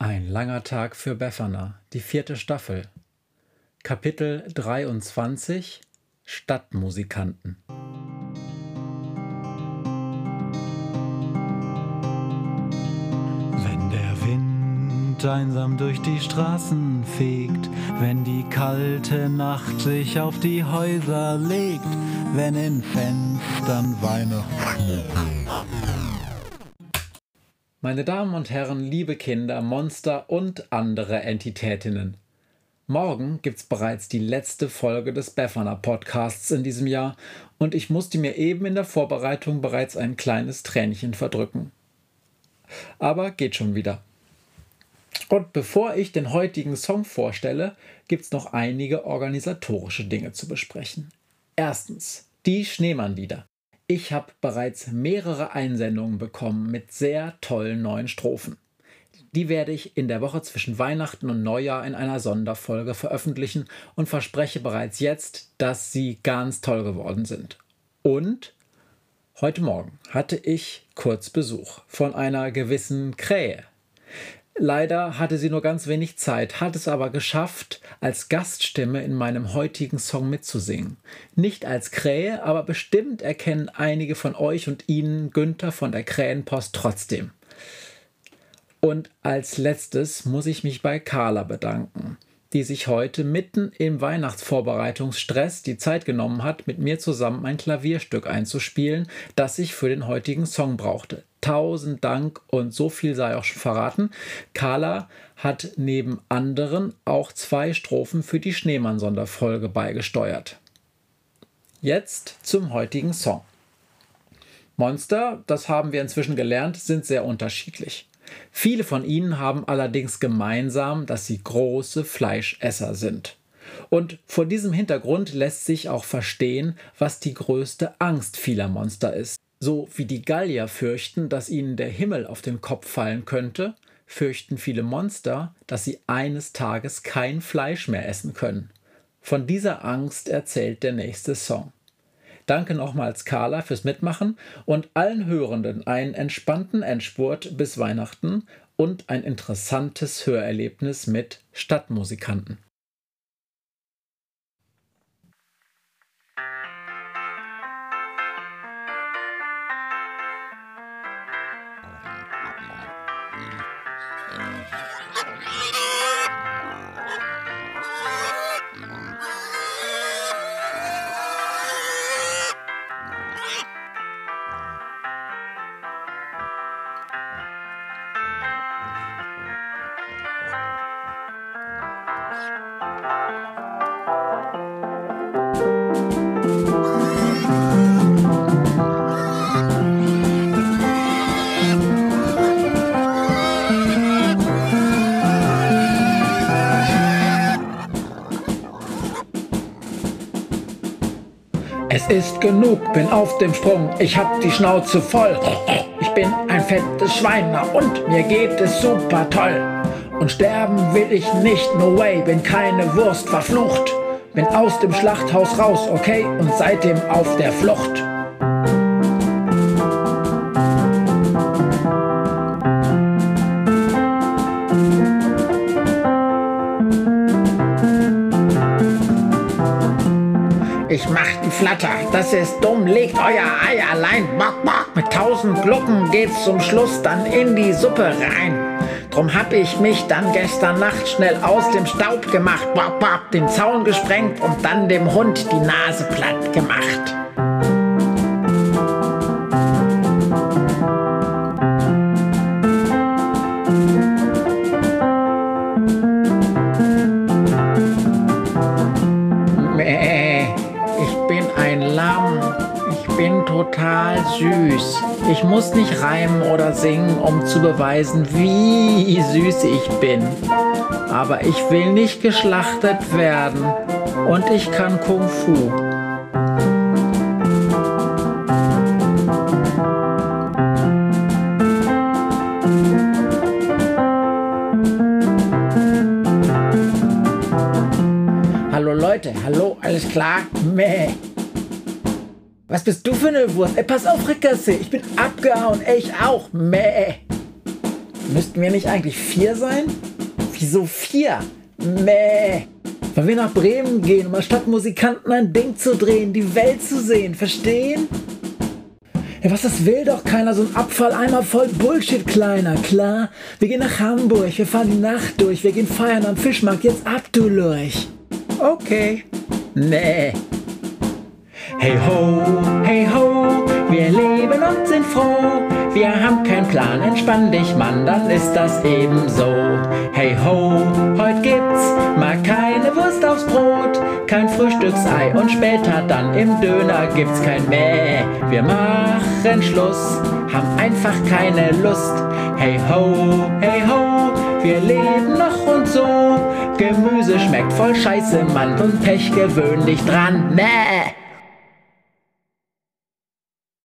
Ein langer Tag für Befana, die vierte Staffel. Kapitel 23 Stadtmusikanten. Wenn der Wind einsam durch die Straßen fegt, wenn die kalte Nacht sich auf die Häuser legt, wenn in Fenstern Weihnachtsschmuck meine Damen und Herren, liebe Kinder, Monster und andere Entitätinnen. Morgen gibt's bereits die letzte Folge des Befana Podcasts in diesem Jahr und ich musste mir eben in der Vorbereitung bereits ein kleines Tränchen verdrücken. Aber geht schon wieder. Und bevor ich den heutigen Song vorstelle, gibt's noch einige organisatorische Dinge zu besprechen. Erstens, die Schneemannlieder. Ich habe bereits mehrere Einsendungen bekommen mit sehr tollen neuen Strophen. Die werde ich in der Woche zwischen Weihnachten und Neujahr in einer Sonderfolge veröffentlichen und verspreche bereits jetzt, dass sie ganz toll geworden sind. Und heute Morgen hatte ich kurz Besuch von einer gewissen Krähe. Leider hatte sie nur ganz wenig Zeit, hat es aber geschafft, als Gaststimme in meinem heutigen Song mitzusingen. Nicht als Krähe, aber bestimmt erkennen einige von euch und Ihnen Günther von der Krähenpost trotzdem. Und als letztes muss ich mich bei Carla bedanken die sich heute mitten im Weihnachtsvorbereitungsstress die Zeit genommen hat, mit mir zusammen ein Klavierstück einzuspielen, das ich für den heutigen Song brauchte. Tausend Dank und so viel sei auch schon verraten. Carla hat neben anderen auch zwei Strophen für die Schneemann-Sonderfolge beigesteuert. Jetzt zum heutigen Song. Monster, das haben wir inzwischen gelernt, sind sehr unterschiedlich. Viele von ihnen haben allerdings gemeinsam, dass sie große Fleischesser sind. Und vor diesem Hintergrund lässt sich auch verstehen, was die größte Angst vieler Monster ist. So wie die Gallier fürchten, dass ihnen der Himmel auf den Kopf fallen könnte, fürchten viele Monster, dass sie eines Tages kein Fleisch mehr essen können. Von dieser Angst erzählt der nächste Song. Danke nochmals Carla fürs Mitmachen und allen Hörenden einen entspannten Endspurt bis Weihnachten und ein interessantes Hörerlebnis mit Stadtmusikanten. Es ist genug, bin auf dem Sprung, ich hab die Schnauze voll. Ich bin ein fettes Schweiner und mir geht es super toll. Und sterben will ich nicht, no way, bin keine Wurst verflucht. Bin aus dem Schlachthaus raus, okay, und seitdem auf der Flucht. Flatter, das ist dumm, legt euer Ei allein. Bock, bock, mit tausend Glucken geht's zum Schluss dann in die Suppe rein. Drum hab ich mich dann gestern Nacht schnell aus dem Staub gemacht, bock, bock, den Zaun gesprengt und dann dem Hund die Nase platt gemacht. Total süß. Ich muss nicht reimen oder singen, um zu beweisen, wie süß ich bin. Aber ich will nicht geschlachtet werden. Und ich kann Kung Fu. Hallo Leute, hallo, alles klar? Meh. Was bist du für eine Wurst? Ey, pass auf, Rickerse. Ich bin abgehauen. Ey, ich auch. Mäh. Müssten wir nicht eigentlich vier sein? Wieso vier? Mäh. Weil wir nach Bremen gehen, um als Stadtmusikanten ein Ding zu drehen, die Welt zu sehen, verstehen? Ja, was, das will doch keiner, so ein Abfalleimer voll Bullshit, Kleiner, klar? Wir gehen nach Hamburg, wir fahren die Nacht durch, wir gehen feiern am Fischmarkt, jetzt ab, du Lurch. Okay. Nee. Hey ho, hey ho, wir leben und sind froh. Wir haben keinen Plan, entspann dich, Mann, dann ist das eben so. Hey ho, heute gibt's mal keine Wurst aufs Brot, kein Frühstücksei und später dann im Döner gibt's kein Mäh. Wir machen Schluss, haben einfach keine Lust. Hey ho, hey ho, wir leben noch und so. Gemüse schmeckt voll scheiße, Mann, und Pech gewöhn dich dran. Mäh.